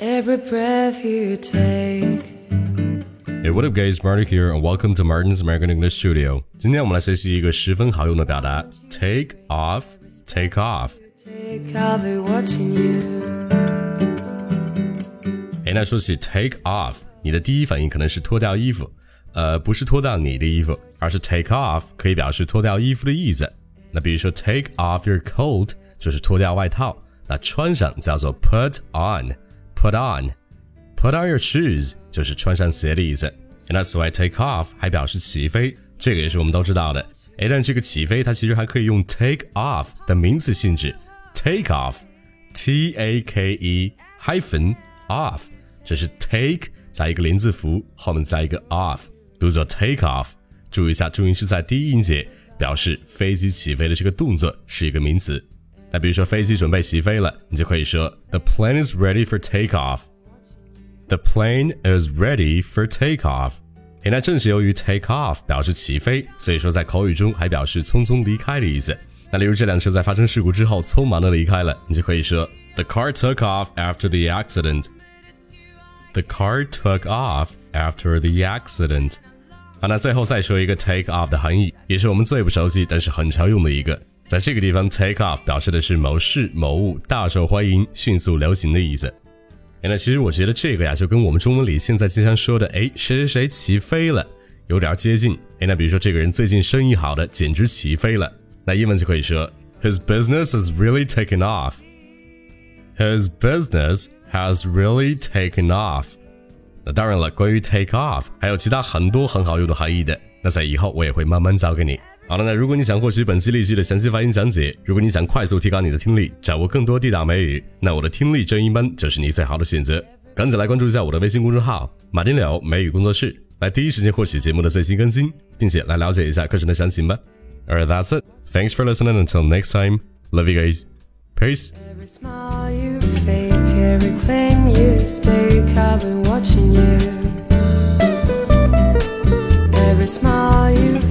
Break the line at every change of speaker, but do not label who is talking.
Every breath you take.
Hey, what up, guys? Marty here, and welcome to Martin's American English Studio. 今天我们来学习一个十分好用的表达：take off, take off。
Take, I'll be watching you.
哎，那说起 take off，你的第一反应可能是脱掉衣服，呃，不是脱掉你的衣服，而是 take off 可以表示脱掉衣服的意思。那比如说 take off your coat 就是脱掉外套，那穿上叫做 put on，put Put on，put on your shoes 就是穿上鞋的意思。那此外 take off 还表示起飞，这个也是我们都知道的。哎，但这个起飞它其实还可以用 take off 的名词性质，take off，t a k e hyphen off，这是 take 加一个连字符，后面加一个 off，读作 take off。注意一下，注音是在第一音节，表示飞机起飞的这个动作是一个名词。那比如说飞机准备起飞了，你就可以说 The plane is ready for takeoff。The plane is ready for takeoff。诶，那正是由于 take off 表示起飞，所以说在口语中还表示匆匆离开的意思。那例如这辆车在发生事故之后匆忙的离开了，你就可以说 The car took off after the accident。The car took off after the accident。好，那最后再说一个 take off 的含义，也是我们最不熟悉但是很常用的一个。 在这个地方，take off 表示的是某事某物大受欢迎、迅速流行的意思。哎，那其实我觉得这个呀，就跟我们中文里现在经常说的“哎，谁谁谁起飞了”有点接近。哎，那比如说这个人最近生意好的简直起飞了，那英文就可以说 His business has really taken off. His business has really taken off. 那当然了，关于 take off 还有其他很多很好用的含义的，那在以后我也会慢慢教给你。好了，那如果你想获取本期例句的详细发音讲解，如果你想快速提高你的听力，掌握更多地道美语，那我的听力正音班就是你最好的选择。赶紧来关注一下我的微信公众号“马丁柳美语工作室”，来第一时间获取节目的最新更新，并且来了解一下课程的详情吧。Alright, that's it. Thanks for listening. Until next time, love you guys. Peace.
Every smile you fake, every claim you stake, I've been watching you. Every smile you